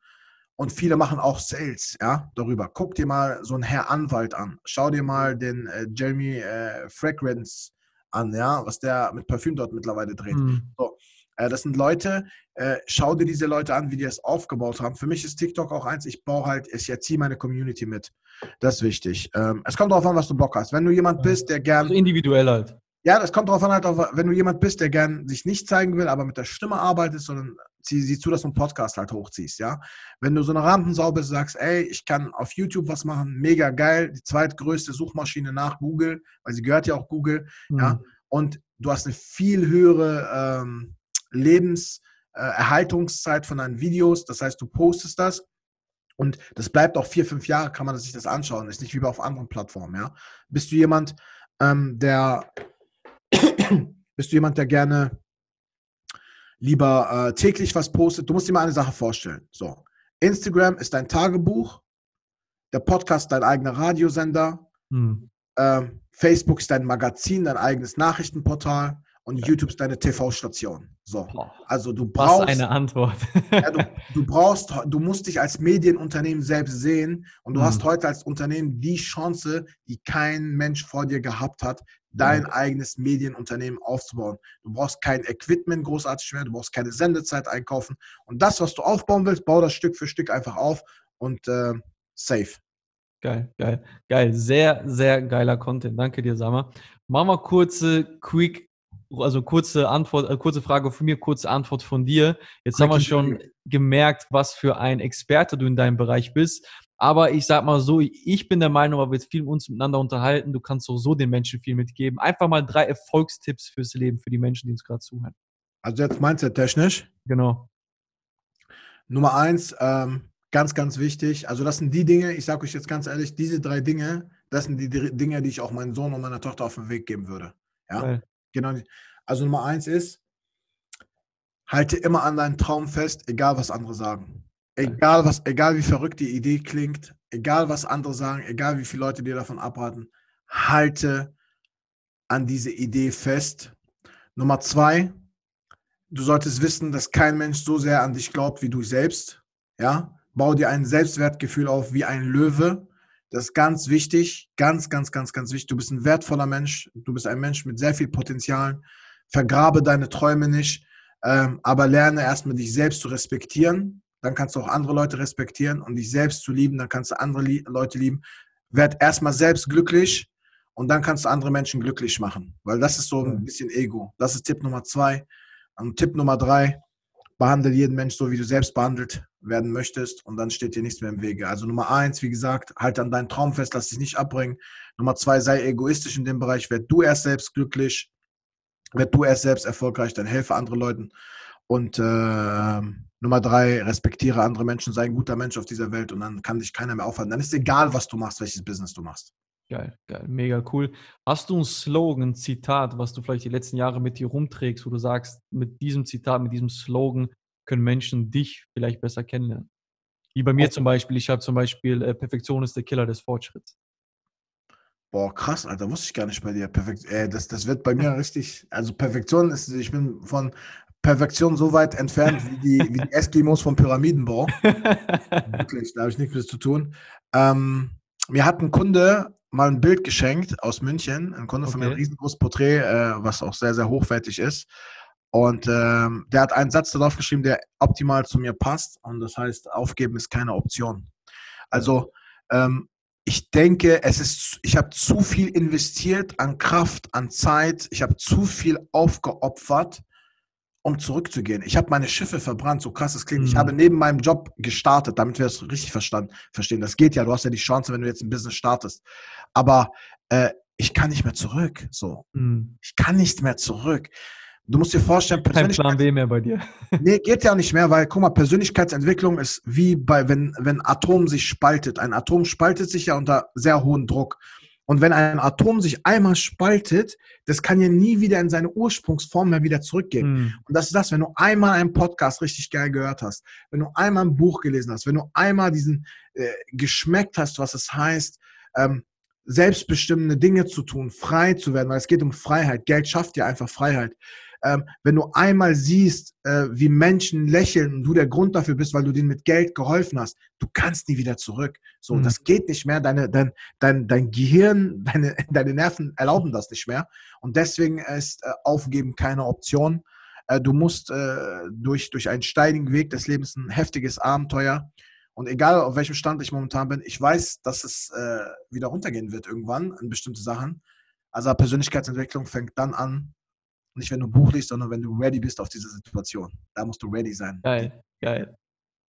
Und viele machen auch Sales ja, darüber. Guck dir mal so einen Herr Anwalt an. Schau dir mal den äh, Jeremy äh, Fragrance an, ja, was der mit Parfüm dort mittlerweile dreht. Mhm. So, das sind Leute, äh, schau dir diese Leute an, wie die es aufgebaut haben. Für mich ist TikTok auch eins, ich baue halt, ich erziehe meine Community mit. Das ist wichtig. Ähm, es kommt darauf an, was du Bock hast. Wenn du jemand bist, der gern. Also individuell halt. Ja, das kommt darauf an, halt, wenn du jemand bist, der gern sich nicht zeigen will, aber mit der Stimme arbeitet, sondern zieh, sieh zu, dass du einen Podcast halt hochziehst, ja. Wenn du so eine Rampensau bist, sagst, ey, ich kann auf YouTube was machen, mega geil, die zweitgrößte Suchmaschine nach Google, weil sie gehört ja auch Google, mhm. ja. Und du hast eine viel höhere ähm, Lebenserhaltungszeit äh, von deinen Videos. Das heißt, du postest das und das bleibt auch vier, fünf Jahre, kann man sich das anschauen. Ist nicht wie auf anderen Plattformen, ja. Bist du jemand, ähm, der bist du jemand, der gerne lieber äh, täglich was postet? Du musst dir mal eine Sache vorstellen. So, Instagram ist dein Tagebuch, der Podcast dein eigener Radiosender, hm. ähm, Facebook ist dein Magazin, dein eigenes Nachrichtenportal und YouTube ist deine TV-Station. So. Also du brauchst Was eine Antwort. ja, du, du, brauchst, du musst dich als Medienunternehmen selbst sehen und du mhm. hast heute als Unternehmen die Chance, die kein Mensch vor dir gehabt hat, dein mhm. eigenes Medienunternehmen aufzubauen. Du brauchst kein Equipment großartig mehr, du brauchst keine Sendezeit einkaufen und das, was du aufbauen willst, bau das Stück für Stück einfach auf und äh, safe. Geil, geil, geil. Sehr, sehr geiler Content. Danke dir, Sama. Machen wir kurze, quick also kurze Antwort, äh, kurze Frage von mir, kurze Antwort von dir. Jetzt haben wir schon gemerkt, was für ein Experte du in deinem Bereich bist. Aber ich sag mal so, ich bin der Meinung, weil wir jetzt viel uns miteinander unterhalten, du kannst auch so den Menschen viel mitgeben. Einfach mal drei Erfolgstipps fürs Leben für die Menschen, die uns gerade zuhören. Also jetzt Mindset technisch. Genau. Nummer eins, ähm, ganz, ganz wichtig. Also das sind die Dinge, ich sage euch jetzt ganz ehrlich, diese drei Dinge, das sind die Dinge, die ich auch meinem Sohn und meiner Tochter auf den Weg geben würde. Ja. Geil. Genau. Also Nummer eins ist, halte immer an deinen Traum fest, egal was andere sagen. Egal, was, egal wie verrückt die Idee klingt, egal was andere sagen, egal wie viele Leute dir davon abraten, halte an diese Idee fest. Nummer zwei, du solltest wissen, dass kein Mensch so sehr an dich glaubt wie du selbst. Ja, bau dir ein Selbstwertgefühl auf wie ein Löwe. Das ist ganz wichtig, ganz, ganz, ganz, ganz wichtig. Du bist ein wertvoller Mensch. Du bist ein Mensch mit sehr viel Potenzial. Vergrabe deine Träume nicht, ähm, aber lerne erstmal dich selbst zu respektieren. Dann kannst du auch andere Leute respektieren und dich selbst zu lieben. Dann kannst du andere Lie Leute lieben. Werd erstmal selbst glücklich und dann kannst du andere Menschen glücklich machen, weil das ist so ein bisschen Ego. Das ist Tipp Nummer zwei. Und Tipp Nummer drei, behandle jeden Mensch so, wie du selbst behandelt werden möchtest und dann steht dir nichts mehr im Wege. Also Nummer eins, wie gesagt, halt an deinen Traum fest, lass dich nicht abbringen. Nummer zwei, sei egoistisch in dem Bereich, werd du erst selbst glücklich, werd du erst selbst erfolgreich, dann helfe anderen Leuten. Und äh, Nummer drei, respektiere andere Menschen, sei ein guter Mensch auf dieser Welt und dann kann dich keiner mehr aufhalten. Dann ist egal, was du machst, welches Business du machst. Geil, geil, mega cool. Hast du ein Slogan, ein Zitat, was du vielleicht die letzten Jahre mit dir rumträgst, wo du sagst, mit diesem Zitat, mit diesem Slogan können Menschen dich vielleicht besser kennenlernen? Wie bei mir okay. zum Beispiel, ich habe zum Beispiel äh, Perfektion ist der Killer des Fortschritts. Boah, krass, Alter, wusste ich gar nicht bei dir. Perfekt, äh, das, das wird bei mir richtig, also Perfektion ist, ich bin von Perfektion so weit entfernt wie die, wie die Eskimos vom Pyramidenbau. Wirklich, da habe ich nichts mit zu tun. Ähm, mir hat ein Kunde mal ein Bild geschenkt aus München. Ein Kunde okay. von mir, ein riesengroßes Porträt, äh, was auch sehr, sehr hochwertig ist. Und ähm, der hat einen Satz darauf geschrieben, der optimal zu mir passt. Und das heißt, aufgeben ist keine Option. Also ähm, ich denke, es ist, ich habe zu viel investiert an Kraft, an Zeit. Ich habe zu viel aufgeopfert, um zurückzugehen. Ich habe meine Schiffe verbrannt, so krass es klingt. Mhm. Ich habe neben meinem Job gestartet, damit wir es richtig verstanden, verstehen. Das geht ja, du hast ja die Chance, wenn du jetzt ein Business startest. Aber äh, ich kann nicht mehr zurück. So. Mhm. Ich kann nicht mehr zurück. Du musst dir vorstellen, Kein Plan B mehr bei dir. nee, geht ja nicht mehr, weil, guck mal, Persönlichkeitsentwicklung ist wie bei, wenn, wenn Atom sich spaltet. Ein Atom spaltet sich ja unter sehr hohem Druck. Und wenn ein Atom sich einmal spaltet, das kann ja nie wieder in seine Ursprungsform mehr wieder zurückgehen. Mhm. Und das ist das, wenn du einmal einen Podcast richtig geil gehört hast, wenn du einmal ein Buch gelesen hast, wenn du einmal diesen äh, geschmeckt hast, was es heißt, ähm, selbstbestimmende Dinge zu tun, frei zu werden, weil es geht um Freiheit. Geld schafft ja einfach Freiheit ähm, wenn du einmal siehst, äh, wie Menschen lächeln und du der Grund dafür bist, weil du denen mit Geld geholfen hast, du kannst nie wieder zurück. So, mhm. das geht nicht mehr. Deine, dein, dein, dein Gehirn, deine, deine Nerven erlauben das nicht mehr. Und deswegen ist äh, Aufgeben keine Option. Äh, du musst äh, durch, durch einen steinigen Weg des Lebens ein heftiges Abenteuer. Und egal auf welchem Stand ich momentan bin, ich weiß, dass es äh, wieder runtergehen wird irgendwann an bestimmte Sachen. Also Persönlichkeitsentwicklung fängt dann an, nicht, wenn du ein Buch liest, sondern wenn du ready bist auf diese Situation. Da musst du ready sein. Geil, geil.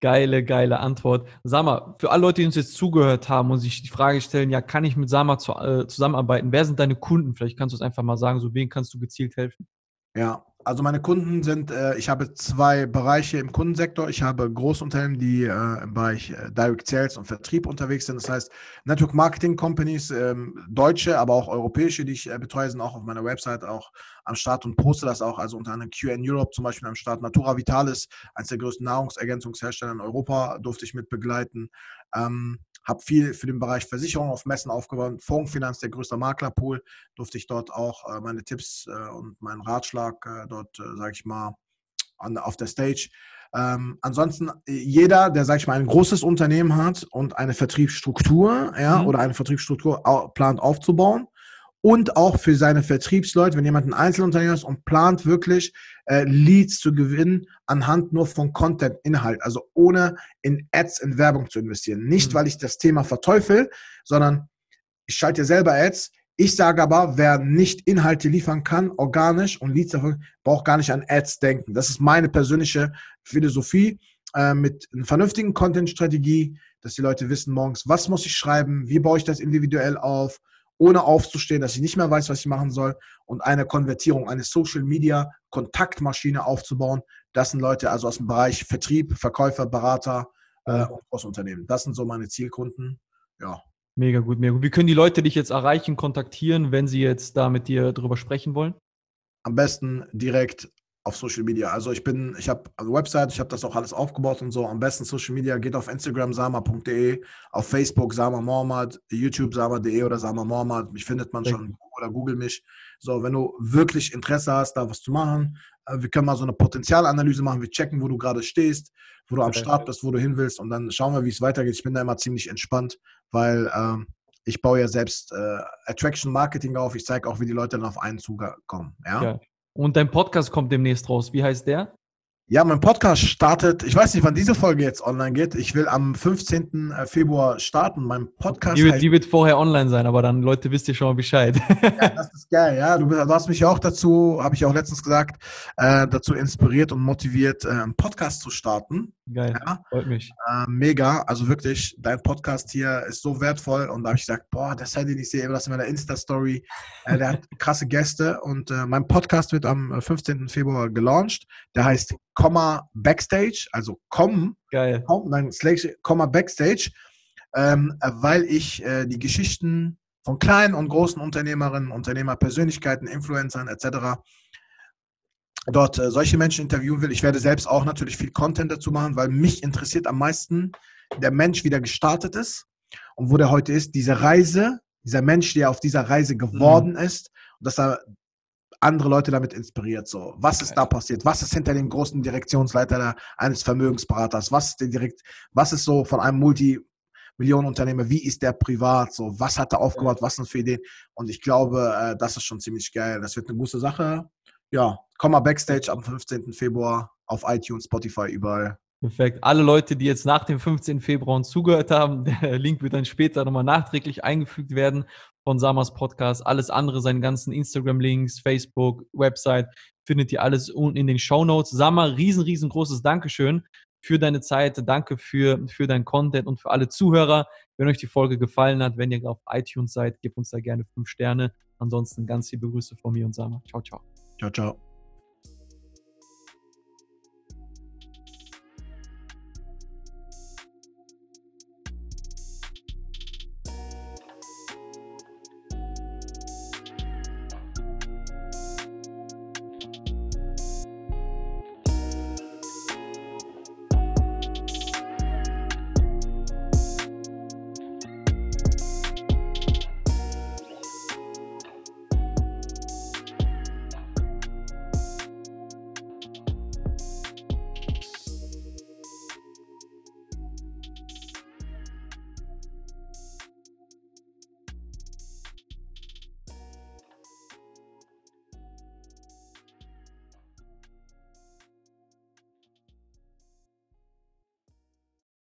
Geile, geile Antwort. Sama, für alle Leute, die uns jetzt zugehört haben und sich die Frage stellen, ja, kann ich mit Sama zu, äh, zusammenarbeiten? Wer sind deine Kunden? Vielleicht kannst du es einfach mal sagen, so wen kannst du gezielt helfen? Ja, Also meine Kunden sind, äh, ich habe zwei Bereiche im Kundensektor. Ich habe Großunternehmen, die äh, im Bereich äh, Direct Sales und Vertrieb unterwegs sind. Das heißt, Network Marketing Companies, ähm, deutsche, aber auch europäische, die ich äh, betreue, sind auch auf meiner Website auch am Start und poste das auch. Also unter anderem QN Europe zum Beispiel am Start. Natura Vitalis, eines der größten Nahrungsergänzungshersteller in Europa, durfte ich mit begleiten. Ähm, habe viel für den Bereich Versicherung auf Messen aufgebaut. Fondsfinanz, der größte Maklerpool, durfte ich dort auch äh, meine Tipps äh, und meinen Ratschlag äh, dort, sage ich mal, an, auf der Stage. Ähm, ansonsten, jeder, der, sage ich mal, ein großes Unternehmen hat und eine Vertriebsstruktur ja, mhm. oder eine Vertriebsstruktur plant aufzubauen, und auch für seine Vertriebsleute, wenn jemand ein Einzelunternehmer ist und plant wirklich äh, Leads zu gewinnen anhand nur von Content, Inhalt, also ohne in Ads, in Werbung zu investieren. Nicht, mhm. weil ich das Thema verteufel, sondern ich schalte ja selber Ads. Ich sage aber, wer nicht Inhalte liefern kann, organisch und Leads davon, braucht gar nicht an Ads denken. Das ist meine persönliche Philosophie äh, mit einer vernünftigen Content-Strategie, dass die Leute wissen morgens, was muss ich schreiben, wie baue ich das individuell auf, ohne aufzustehen, dass ich nicht mehr weiß, was ich machen soll und eine Konvertierung, eine Social Media Kontaktmaschine aufzubauen. Das sind Leute also aus dem Bereich Vertrieb, Verkäufer, Berater äh, und Großunternehmen. Das sind so meine Zielkunden. Ja. Mega gut, mega gut. Wie können die Leute dich jetzt erreichen, kontaktieren, wenn sie jetzt da mit dir drüber sprechen wollen? Am besten direkt auf Social Media. Also ich bin, ich habe eine Website, ich habe das auch alles aufgebaut und so. Am besten Social Media geht auf Instagram sama.de, auf Facebook Sama Mohammed, YouTube sama.de oder Sama Mohammed. Mich findet man schon oder google mich. So, wenn du wirklich Interesse hast, da was zu machen, äh, wir können mal so eine Potenzialanalyse machen. Wir checken, wo du gerade stehst, wo du am Start bist, wo du hin willst und dann schauen wir, wie es weitergeht. Ich bin da immer ziemlich entspannt, weil ähm, ich baue ja selbst äh, Attraction Marketing auf. Ich zeige auch, wie die Leute dann auf einen zukommen. Ja? ja. Und dein Podcast kommt demnächst raus. Wie heißt der? Ja, mein Podcast startet, ich weiß nicht, wann diese Folge jetzt online geht. Ich will am 15. Äh, Februar starten. Mein Podcast. Die wird, die wird vorher online sein, aber dann, Leute, wisst ihr schon mal Bescheid. Ja, das ist geil, ja. Du, du hast mich auch dazu, habe ich auch letztens gesagt, äh, dazu inspiriert und motiviert, äh, einen Podcast zu starten. Geil, ja? freut mich. Äh, mega, also wirklich, dein Podcast hier ist so wertvoll und da habe ich gesagt, boah, das hätte ich nicht sehen, das in meiner Insta-Story. Äh, der hat krasse Gäste und äh, mein Podcast wird am 15. Februar gelauncht. Der heißt Komma Backstage, also komm, Geil. Komm, nein, slash, Komma Backstage, ähm, weil ich äh, die Geschichten von kleinen und großen Unternehmerinnen, Unternehmerpersönlichkeiten, Influencern etc. dort äh, solche Menschen interviewen will. Ich werde selbst auch natürlich viel Content dazu machen, weil mich interessiert am meisten der Mensch, wie der gestartet ist und wo der heute ist. Diese Reise, dieser Mensch, der auf dieser Reise geworden mhm. ist und dass er andere Leute damit inspiriert. So, was ist da passiert? Was ist hinter dem großen Direktionsleiter eines Vermögensberaters? Was ist, direkt, was ist so von einem Multimillionenunternehmer? Wie ist der privat? So, was hat er aufgebaut? Was sind für Ideen? Und ich glaube, äh, das ist schon ziemlich geil. Das wird eine gute Sache. Ja, komm mal Backstage am 15. Februar auf iTunes, Spotify, überall. Perfekt. Alle Leute, die jetzt nach dem 15. Februar uns zugehört haben, der Link wird dann später nochmal nachträglich eingefügt werden von Samas Podcast. Alles andere, seine ganzen Instagram-Links, Facebook, Website, findet ihr alles unten in den Show Notes. Sama, riesen, riesengroßes Dankeschön für deine Zeit. Danke für, für deinen Content und für alle Zuhörer. Wenn euch die Folge gefallen hat, wenn ihr auf iTunes seid, gebt uns da gerne fünf Sterne. Ansonsten ganz liebe Grüße von mir und Sama. Ciao, ciao. Ciao, ciao.